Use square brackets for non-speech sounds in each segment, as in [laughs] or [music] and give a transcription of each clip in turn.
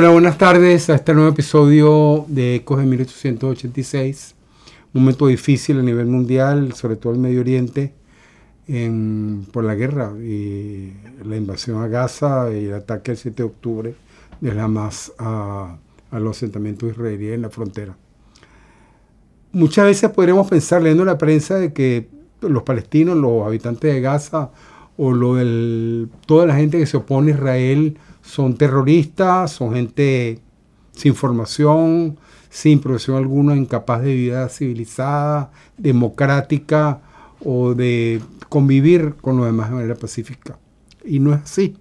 Hola, buenas tardes a este nuevo episodio de Ecos de 1886. Un momento difícil a nivel mundial, sobre todo en Medio Oriente, por la guerra y la invasión a Gaza y el ataque el 7 de octubre de Hamas a, a los asentamientos israelíes en la frontera. Muchas veces podríamos pensar leyendo la prensa de que los palestinos, los habitantes de Gaza o lo del, toda la gente que se opone a Israel son terroristas, son gente sin formación, sin profesión alguna, incapaz de vida civilizada, democrática o de convivir con los demás de manera pacífica. Y no es así.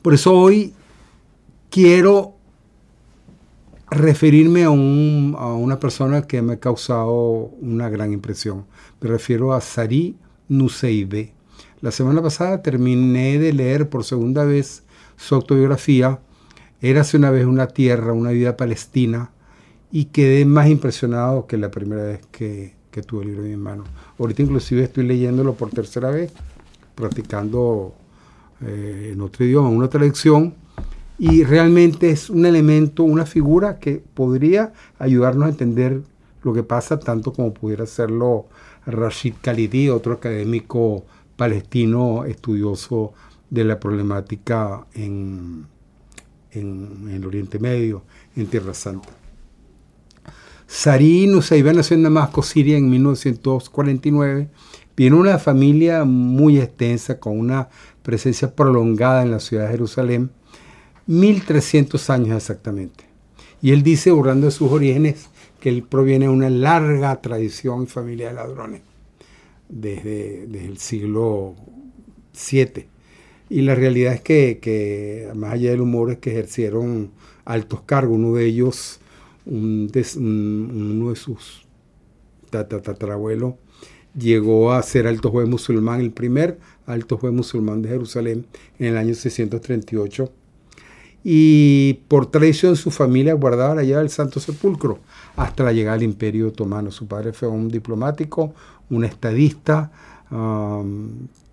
Por eso hoy quiero referirme a, una persona que me ha causado una gran impresión. Me refiero a Sari Nuseibe. La semana pasada terminé de leer por segunda vez su autobiografía, Érase una vez una tierra, una vida palestina, y quedé más impresionado que la primera vez que, tuve el libro en mi mano. Ahorita inclusive estoy leyéndolo por tercera vez, practicando eh, en otro idioma, una traducción, y realmente es un elemento, una figura que podría ayudarnos a entender lo que pasa, tanto como pudiera hacerlo Rashid Khalidi, otro académico palestino estudioso de la problemática en, en, el Oriente Medio, en Tierra Santa. Sari Nusayba nació en Damasco, Siria, en 1949. Viene una familia muy extensa, con una presencia prolongada en la ciudad de Jerusalén, 1300 años exactamente. Y él dice, borrando de sus orígenes, que él proviene de una larga tradición y familia de ladrones, desde, desde el siglo VII. Y la realidad es que, más allá del humor, es que ejercieron altos cargos. Uno de ellos, uno de sus tatarabuelos, llegó a ser alto juez musulmán, el primer alto juez musulmán de Jerusalén en el año 638. Y por tradición su familia guardaba la llave del Santo Sepulcro hasta la llegada del Imperio Otomano. Su padre fue un diplomático, un estadista,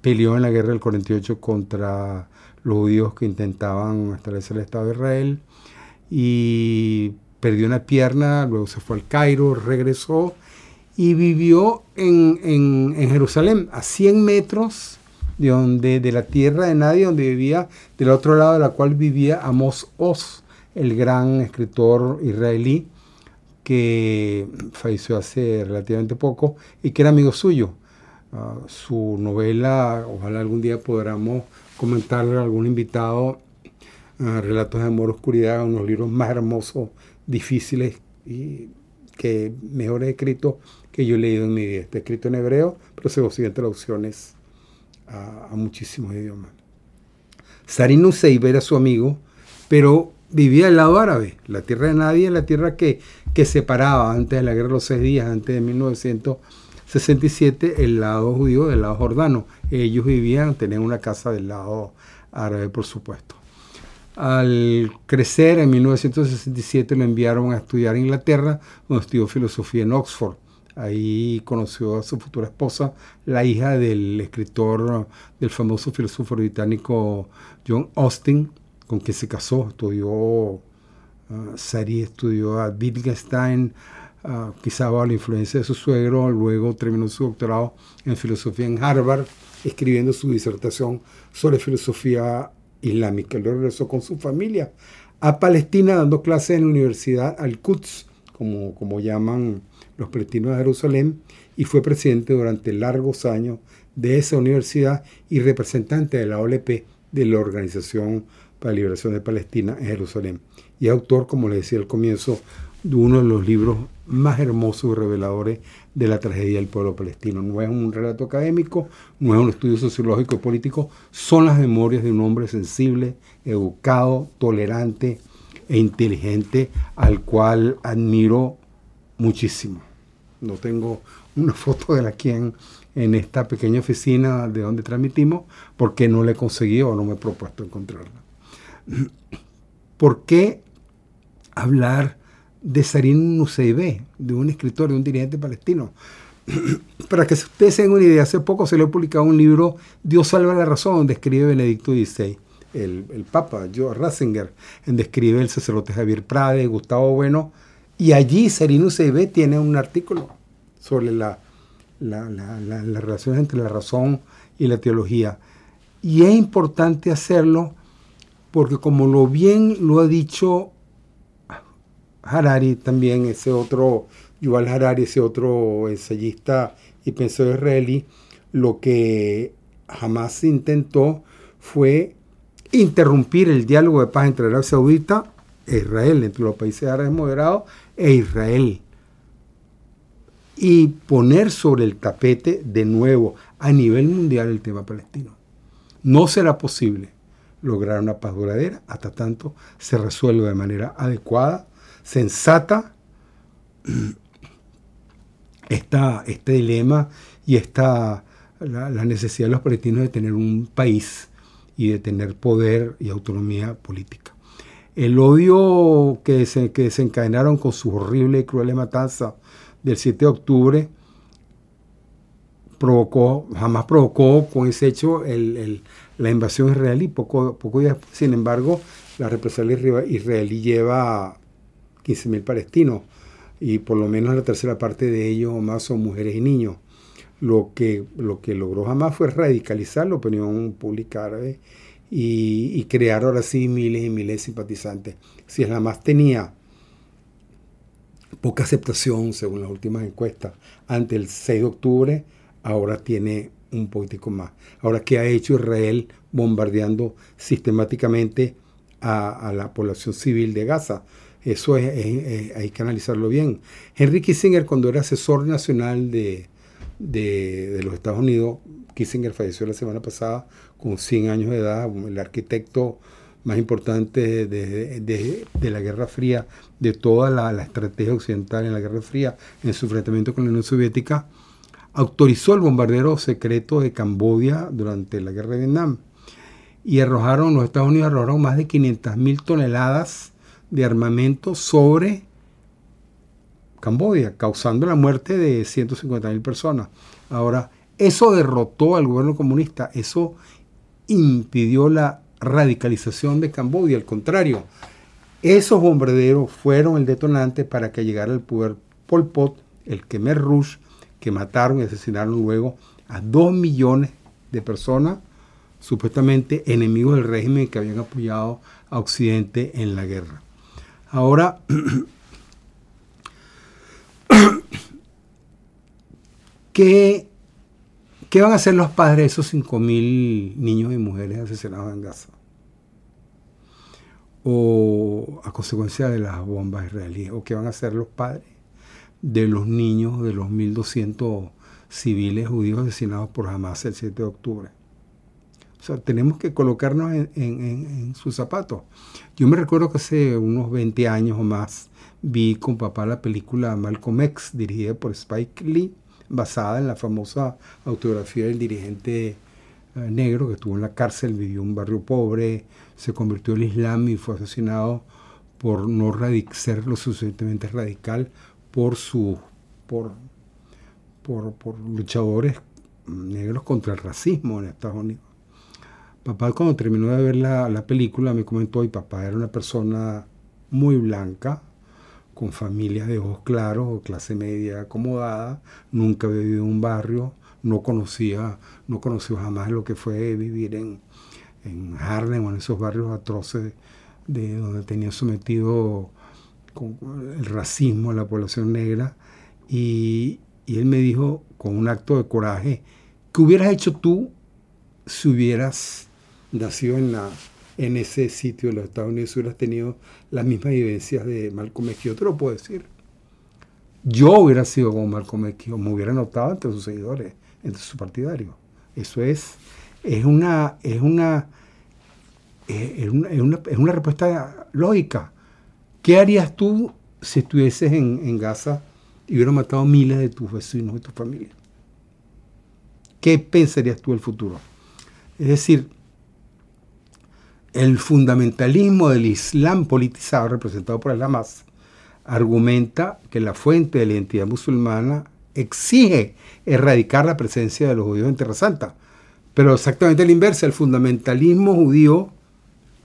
peleó en la guerra del 48 contra los judíos que intentaban establecer el Estado de Israel y perdió una pierna, luego se fue al Cairo, regresó y vivió en, Jerusalén, a 100 metros de, donde, de la tierra de nadie, donde vivía, del otro lado de la cual vivía Amos Oz, el gran escritor israelí que falleció hace relativamente poco y que era amigo suyo su novela, ojalá algún día podamos comentarle a algún invitado, Relatos de Amor Oscuridad, unos libros más hermosos, difíciles y que mejor escrito que yo he leído en mi vida. Está escrito en hebreo, pero se consiguen traducciones a, muchísimos idiomas. Sarin Nusseib era su amigo, pero vivía al lado árabe, la tierra de nadie, la tierra que, que separaba antes de la guerra de los seis días, antes de 1900 67 el lado judío del lado jordano. Ellos vivían, tenían una casa del lado árabe, por supuesto. Al crecer en 1967 lo enviaron a estudiar a Inglaterra, donde estudió filosofía en Oxford. Ahí conoció a su futura esposa, la hija del escritor, del famoso filósofo británico John Austin, con quien se casó. Estudió, uh, Sari estudió a Wittgenstein, Ah, quizá bajo la influencia de su suegro, luego terminó su doctorado en filosofía en Harvard, escribiendo su disertación sobre filosofía islámica. Luego regresó con su familia a Palestina dando clases en la Universidad Al-Quds, como, como llaman los palestinos de Jerusalén, y fue presidente durante largos años de esa universidad y representante de la OLP, de la Organización la Liberación de Palestina en Jerusalén. Y autor, como le decía al comienzo, de uno de los libros más hermosos y reveladores de la tragedia del pueblo palestino. No es un relato académico, no es un estudio sociológico y político, son las memorias de un hombre sensible, educado, tolerante e inteligente, al cual admiro muchísimo. No tengo una [laughs] foto de la quien en esta pequeña oficina de donde transmitimos, porque no le he conseguido o no me he propuesto encontrarla. [clears throat] ¿Por qué hablar de Sarin Nusseibeh, de un escritor, de un dirigente palestino. [clears throat] Para que ustedes tengan una idea, hace poco se le ha publicado un libro, Dios salva la razón, donde escribe Benedicto XVI. el, Papa, Joe Ratzinger, en describe el sacerdote Javier Prade, Gustavo Bueno, y allí Serino Seibe tiene un artículo sobre la, la, la, relación entre la razón y la teología. Y es importante hacerlo porque como lo bien lo ha dicho Harari también, ese otro, Yuval Harari, ese otro ensayista y pensador israelí, lo que jamás intentó fue interrumpir el diálogo de paz entre Arabia Saudita e Israel, entre los países árabes moderados e Israel. Y poner sobre el tapete de nuevo a nivel mundial el tema palestino. No será posible lograr una paz duradera hasta tanto se resuelva de manera adecuada, sensata, [clears throat] este dilema y esta, la, la necesidad de los palestinos de tener un país y de tener poder y autonomía política. El odio que, se, que desencadenaron con su horrible y cruel matanza del 7 de octubre provocó, jamás provocó con ese hecho el, la invasión israelí. Poco, poco sin embargo, la represalia israelí lleva 15.000 palestinos y por lo menos la tercera parte de ellos o más son mujeres y niños. Lo que, lo que logró jamás fue radicalizar la opinión pública árabe y, crear ahora sí miles y miles de simpatizantes. Si es la más tenía poca aceptación, según las últimas encuestas, ante el 6 de octubre, ahora tiene un poquitico más. Ahora, ¿qué ha hecho Israel bombardeando sistemáticamente a, la población civil de Gaza? Eso es, hay que analizarlo bien. Henry Kissinger, cuando era asesor nacional de, de, los Estados Unidos, Kissinger falleció la semana pasada con 100 años de edad, el arquitecto más importante de, la Guerra Fría, de toda la, la, estrategia occidental en la Guerra Fría, en su enfrentamiento con la Unión Soviética, autorizó el bombardero secreto de Camboya durante la Guerra de Vietnam. Y arrojaron, los Estados Unidos arrojaron más de 500.000 toneladas de armamento sobre Camboya, causando la muerte de 150.000 personas. Ahora, eso derrotó al gobierno comunista, eso impidió la radicalización de Camboya, al contrario, esos bombarderos fueron el detonante para que llegara al poder Pol Pot, el Khmer Rouge, que mataron y asesinaron luego a dos millones de personas, supuestamente enemigos del régimen que habían apoyado a Occidente en la guerra. Ahora, [clears throat] ¿qué, ¿qué, van a hacer los padres de esos 5.000 niños y mujeres asesinados en Gaza? O a consecuencia de las bombas israelíes. ¿O qué van a hacer los padres de los niños, de los 1.200 civiles judíos asesinados por Hamas el 7 de octubre? O sea, tenemos que colocarnos en, en sus zapatos. Yo me recuerdo que hace unos 20 años o más vi con papá la película Malcolm X, dirigida por Spike Lee, basada en la famosa autografía del dirigente eh, negro que estuvo en la cárcel, vivió en un barrio pobre, se convirtió al Islam y fue asesinado por no ser lo suficientemente radical por su por, por, por luchadores negros contra el racismo en Estados Unidos. Papá cuando terminó de ver la, la película me comentó, y papá era una persona muy blanca, con familias de ojos claros clase media acomodada, nunca había vivido en un barrio, no conocía, no conoció jamás lo que fue vivir en, en Harlem o en esos barrios atroces de donde tenía sometido el racismo la población negra. Y, y él me dijo con un acto de coraje, ¿qué hubieras hecho tú si hubieras nació en, la, en ese sitio de los Estados Unidos, hubieras tenido las mismas vivencias de Malcolm X. Yo te lo puedo decir. Yo hubiera sido como Malcolm X, me hubiera notado entre sus seguidores, entre sus partidarios. Eso es, es una, es una, es una, es una, respuesta lógica. ¿Qué harías tú si estuvieses en, Gaza y hubieras matado miles de tus vecinos y tu familia? ¿Qué pensarías tú del futuro? Es decir, el fundamentalismo del Islam politizado, representado por el Hamas, argumenta que la fuente de la identidad musulmana exige erradicar la presencia de los judíos en Tierra Santa. Pero exactamente el inverso, el fundamentalismo judío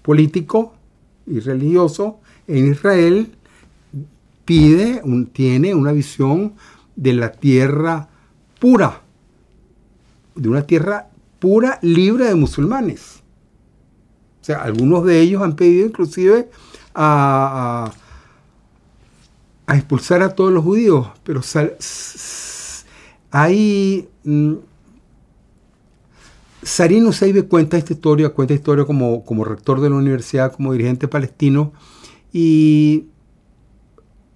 político y religioso en Israel pide, tiene una visión de la tierra pura, de una tierra pura, libre de musulmanes. O sea, algunos de ellos han pedido inclusive a, expulsar a todos los judíos, pero hay... Mm, Sarin Useibe cuenta esta historia, cuenta historia como, como rector de la universidad, como dirigente palestino, y,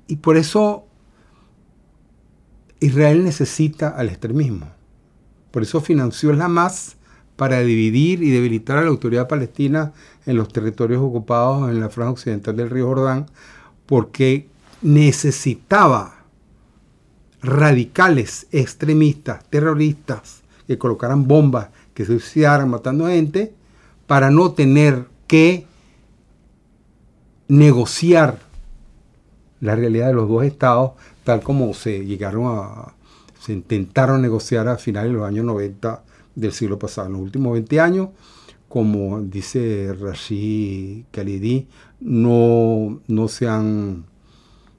y por eso Israel necesita al extremismo. Por eso financió la Hamas para dividir y debilitar a la autoridad palestina en los territorios ocupados en la franja occidental del río Jordán, porque necesitaba radicales, extremistas, terroristas, que colocaran bombas, que se suicidaran matando gente, para no tener que negociar la realidad de los dos estados, tal como se llegaron a, se intentaron negociar a finales de los años 90 del siglo pasado. En los últimos 20 años, como dice Rashid Khalidi, no, no se han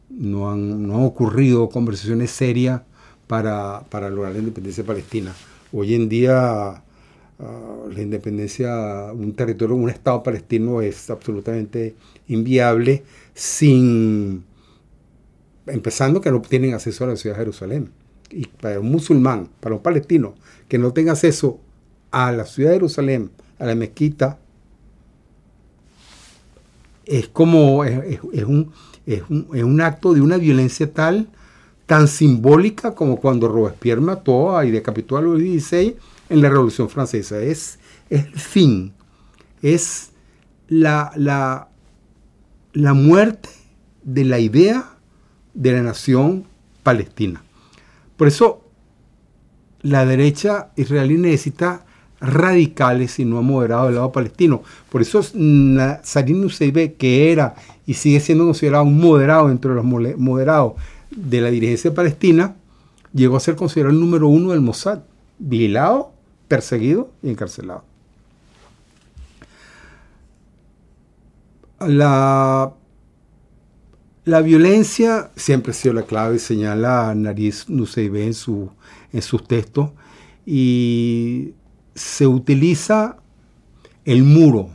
no han, no han ocurrido conversaciones serias para, para, lograr la independencia palestina. Hoy en día ah, la independencia, un territorio, un Estado palestino es absolutamente inviable sin, empezando que no tienen acceso a la ciudad de Jerusalén. Y para un musulmán, para un palestino, que no tenga acceso a la ciudad de Jerusalén, a la mezquita, es como, es, un, es, un, acto de una violencia tal, tan simbólica como cuando Robespierre mató y decapitó a Luis XVI en la Revolución Francesa. Es, el fin, es la, la, la muerte de la idea de la nación palestina. Por eso la derecha israelí necesita radicales y no moderados del lado palestino. Por eso Sarin Nusseibeh, que era y sigue siendo considerado un moderado entre los moderados de la dirigencia palestina, llegó a ser considerado el número uno del Mossad, vigilado, perseguido y encarcelado. La la violencia siempre ha sido la clave, señala Nariz Nusseibeh en, su, en sus textos, y se utiliza el muro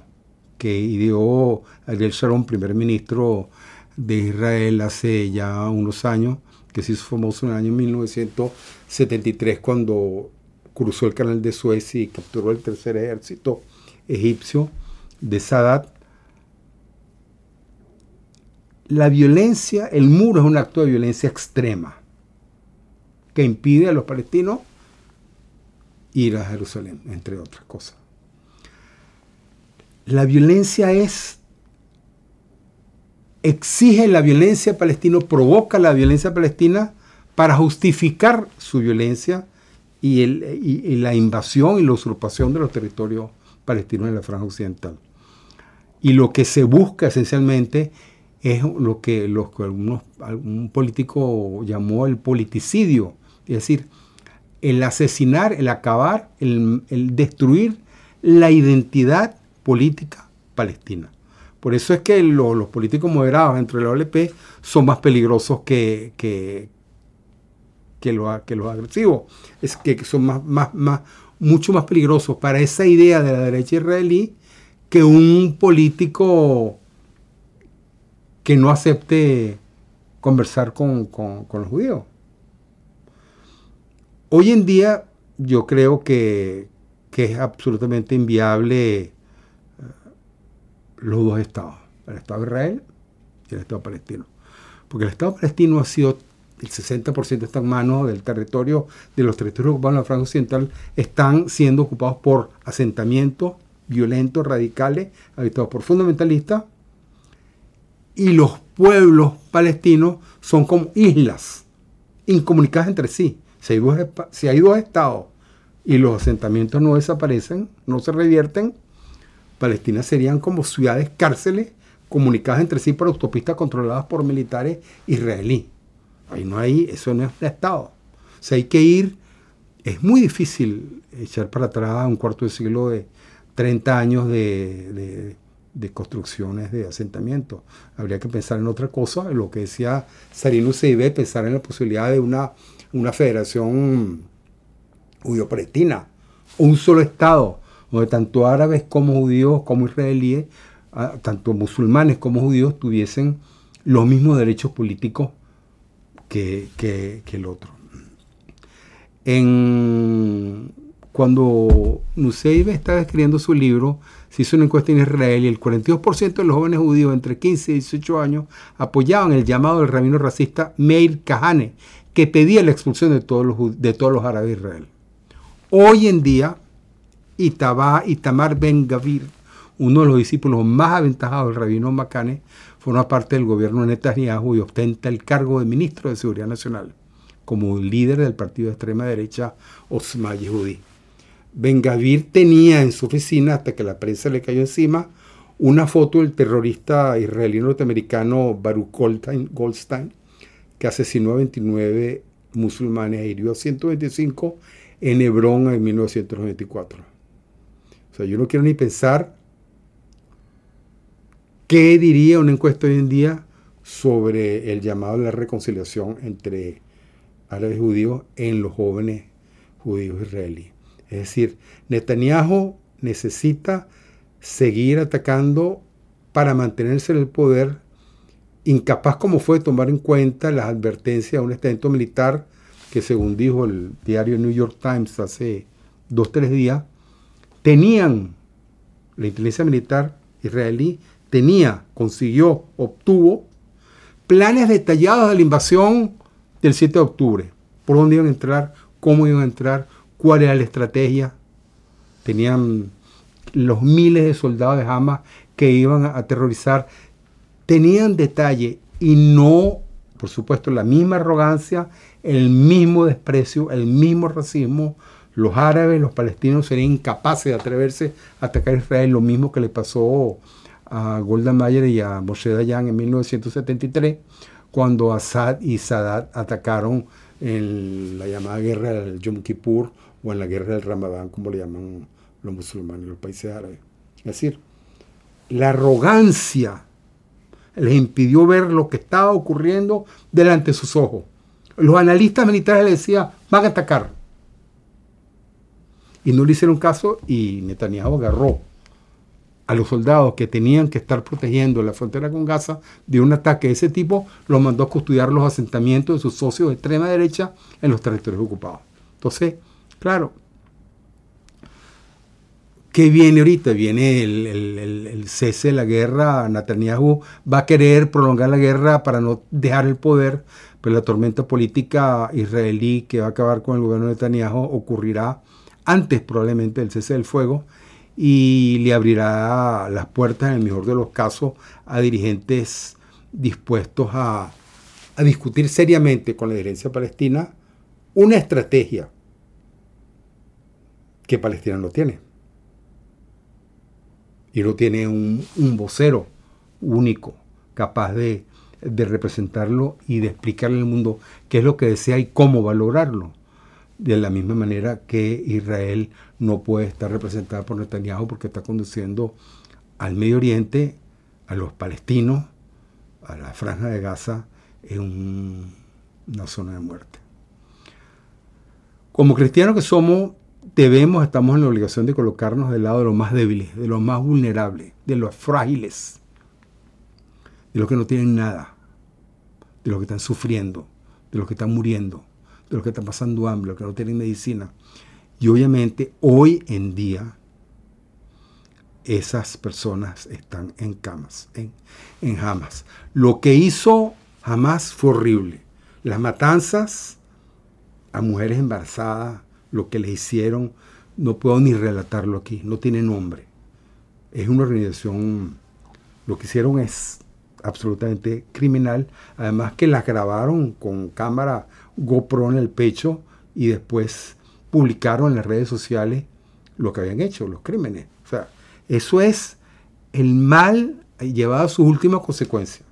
que ideó Ariel Sharon, primer ministro de Israel hace ya unos años, que se hizo famoso en el año 1973 cuando cruzó el canal de Suez y capturó el tercer ejército egipcio de Sadat la violencia, el muro es un acto de violencia extrema que impide a los palestinos ir a Jerusalén, entre otras cosas. La violencia es, exige la violencia palestina, provoca la violencia palestina para justificar su violencia y, y la invasión y la usurpación de los territorios palestinos en la franja occidental. Y lo que se busca esencialmente es lo que, algunos, algún político llamó el politicidio, es decir, el asesinar, el acabar, el, destruir la identidad política palestina. Por eso es que los políticos moderados entre la OLP son más peligrosos que, que, los, que agresivos. Es que son más, mucho más peligrosos para esa idea de la derecha israelí que un político que no acepte conversar con, los judíos. Hoy en día yo creo que, es absolutamente inviable eh, los dos estados, el Estado de Israel y el Estado palestino. Porque el Estado palestino ha sido, el 60% está en manos del territorio, de los territorios ocupados en la franja occidental, están siendo ocupados por asentamientos violentos, radicales, habitados por fundamentalistas, y los pueblos palestinos son como islas incomunicadas entre sí. Si hay, dos, estados y los asentamientos no desaparecen, no se revierten, Palestina serían como ciudades cárceles comunicadas entre sí por autopistas controladas por militares israelíes. Ahí no hay, eso no es Estado. O sea, hay que ir, es muy difícil echar para atrás un cuarto de siglo de 30 años de construcciones de asentamientos. Habría que pensar en otra cosa, lo que decía Sarino Seibe, pensar en la posibilidad de una, una federación judío-palestina, un solo Estado, donde tanto árabes como judíos, como israelíes, ah, tanto musulmanes como judíos tuviesen los mismos derechos políticos que, que, el otro. En, cuando Nuseibe estaba escribiendo su libro, se hizo una encuesta en Israel y el 42% de los jóvenes judíos entre 15 y 18 años apoyaban el llamado del rabino racista Meir Kahane, que pedía la expulsión de todos los, de todos los árabes de Israel. Hoy en día, Itamar Ben Gavir, uno de los discípulos más aventajados del rabino Makane, forma parte del gobierno de Netanyahu y ostenta el cargo de ministro de Seguridad Nacional, como líder del partido de extrema derecha Osma Yehudi. Ben Gavir tenía en su oficina, hasta que la prensa le cayó encima, una foto del terrorista israelí norteamericano Baruch Goldstein, que asesinó a 29 musulmanes e hirió a 125 en Hebrón en 1994. O sea, yo no quiero ni pensar qué diría una encuesta hoy en día sobre el llamado a la reconciliación entre árabes y judíos en los jóvenes judíos israelíes. Es decir, Netanyahu necesita seguir atacando para mantenerse en el poder, incapaz como fue de tomar en cuenta las advertencias de un estado militar que según dijo el diario New York Times hace dos, tres días, tenían, la inteligencia militar israelí tenía, consiguió, obtuvo planes detallados de la invasión del 7 de octubre. Por dónde iban a entrar, cómo iban a entrar, cuál era la estrategia. Tenían los miles de soldados de Hamas que iban a aterrorizar. Tenían detalle y no, por supuesto, la misma arrogancia, el mismo desprecio, el mismo racismo. Los árabes, los palestinos serían incapaces de atreverse a atacar a Israel, lo mismo que le pasó a Golda Meir y a Moshe Dayan en 1973, cuando Assad y Sadat atacaron en la llamada guerra del Yom Kippur o en la guerra del Ramadán, como le llaman los musulmanes, los países árabes. Es decir, la arrogancia les impidió ver lo que estaba ocurriendo delante de sus ojos. Los analistas militares le decían, van a atacar. Y no le hicieron caso y Netanyahu agarró a los soldados que tenían que estar protegiendo la frontera con Gaza de un ataque de ese tipo, los mandó a custodiar los asentamientos de sus socios de extrema derecha en los territorios ocupados. Entonces, Claro. ¿Qué viene ahorita? Viene el, cese de la guerra. Netanyahu va a querer prolongar la guerra para no dejar el poder, pero la tormenta política israelí que va a acabar con el gobierno de Netanyahu ocurrirá antes probablemente del cese del fuego y le abrirá las puertas, en el mejor de los casos, a dirigentes dispuestos a, discutir seriamente con la dirigencia palestina una estrategia que Palestina no tiene. Y no tiene un, vocero único, capaz de, representarlo y de explicarle al mundo qué es lo que desea y cómo va a lograrlo. De la misma manera que Israel no puede estar representada por Netanyahu porque está conduciendo al Medio Oriente, a los palestinos, a la franja de Gaza, en una zona de muerte. Como cristianos que somos, debemos, estamos en la obligación de colocarnos del lado de los más débiles, de los más vulnerables, de los frágiles, de los que no tienen nada, de los que están sufriendo, de los que están muriendo, de los que están pasando hambre, de los que no tienen medicina. Y obviamente hoy en día esas personas están en camas, en, en Hamas. Lo que hizo Hamas fue horrible. Las matanzas a mujeres embarazadas, lo que le hicieron, no puedo ni relatarlo aquí, no tiene nombre. Es una organización, lo que hicieron es absolutamente criminal, además que las grabaron con cámara GoPro en el pecho y después publicaron en las redes sociales lo que habían hecho, los crímenes. O sea, eso es el mal llevado a sus últimas consecuencias.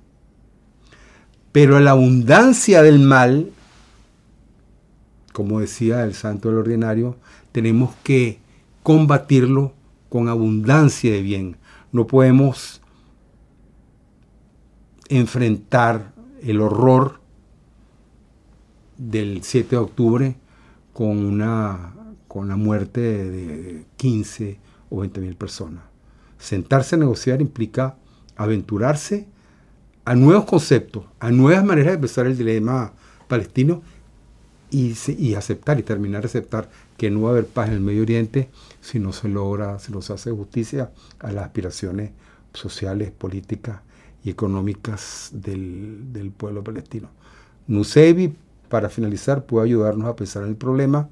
Pero la abundancia del mal como decía el santo del ordinario, tenemos que combatirlo con abundancia de bien. No podemos enfrentar el horror del 7 de octubre con, una, con la muerte de 15 o 20 mil personas. Sentarse a negociar implica aventurarse a nuevos conceptos, a nuevas maneras de pensar el dilema palestino y, y, aceptar y terminar de aceptar que no va a haber paz en el Medio Oriente si no se logra, si no se hace justicia a las aspiraciones sociales, políticas y económicas del, del pueblo palestino. Nusevi, para finalizar, puede ayudarnos a pensar en el problema.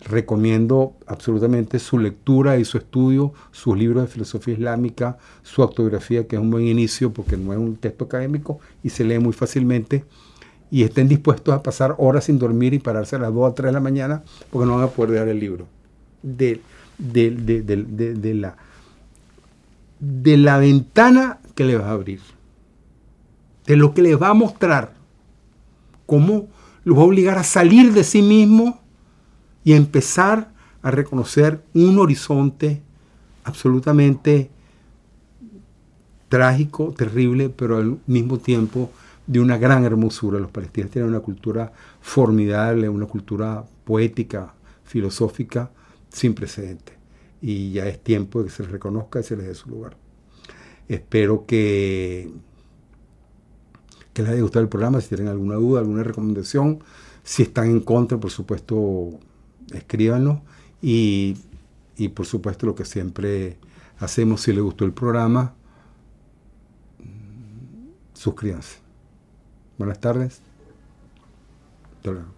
Recomiendo absolutamente su lectura y su estudio, sus libros de filosofía islámica, su autobiografía, que es un buen inicio porque no es un texto académico y se lee muy fácilmente. Y estén dispuestos a pasar horas sin dormir y pararse a las 2 o 3 de la mañana porque no van a poder leer el libro. De, de, de, de la, de la ventana que le vas a abrir, de lo que les va a mostrar, cómo los va a obligar a salir de sí mismo y a empezar a reconocer un horizonte absolutamente trágico, terrible, pero al mismo tiempo de una gran hermosura. Los palestinos tienen una cultura formidable, una cultura poética, filosófica, sin precedentes. Y ya es tiempo de que se les reconozca y se les dé su lugar. Espero que, que les haya gustado el programa. Si tienen alguna duda, alguna recomendación, si están en contra, por supuesto, escríbanlo. Y, y por supuesto, lo que siempre hacemos, si les gustó el programa, suscríbanse. Buenas tardes. Hasta luego.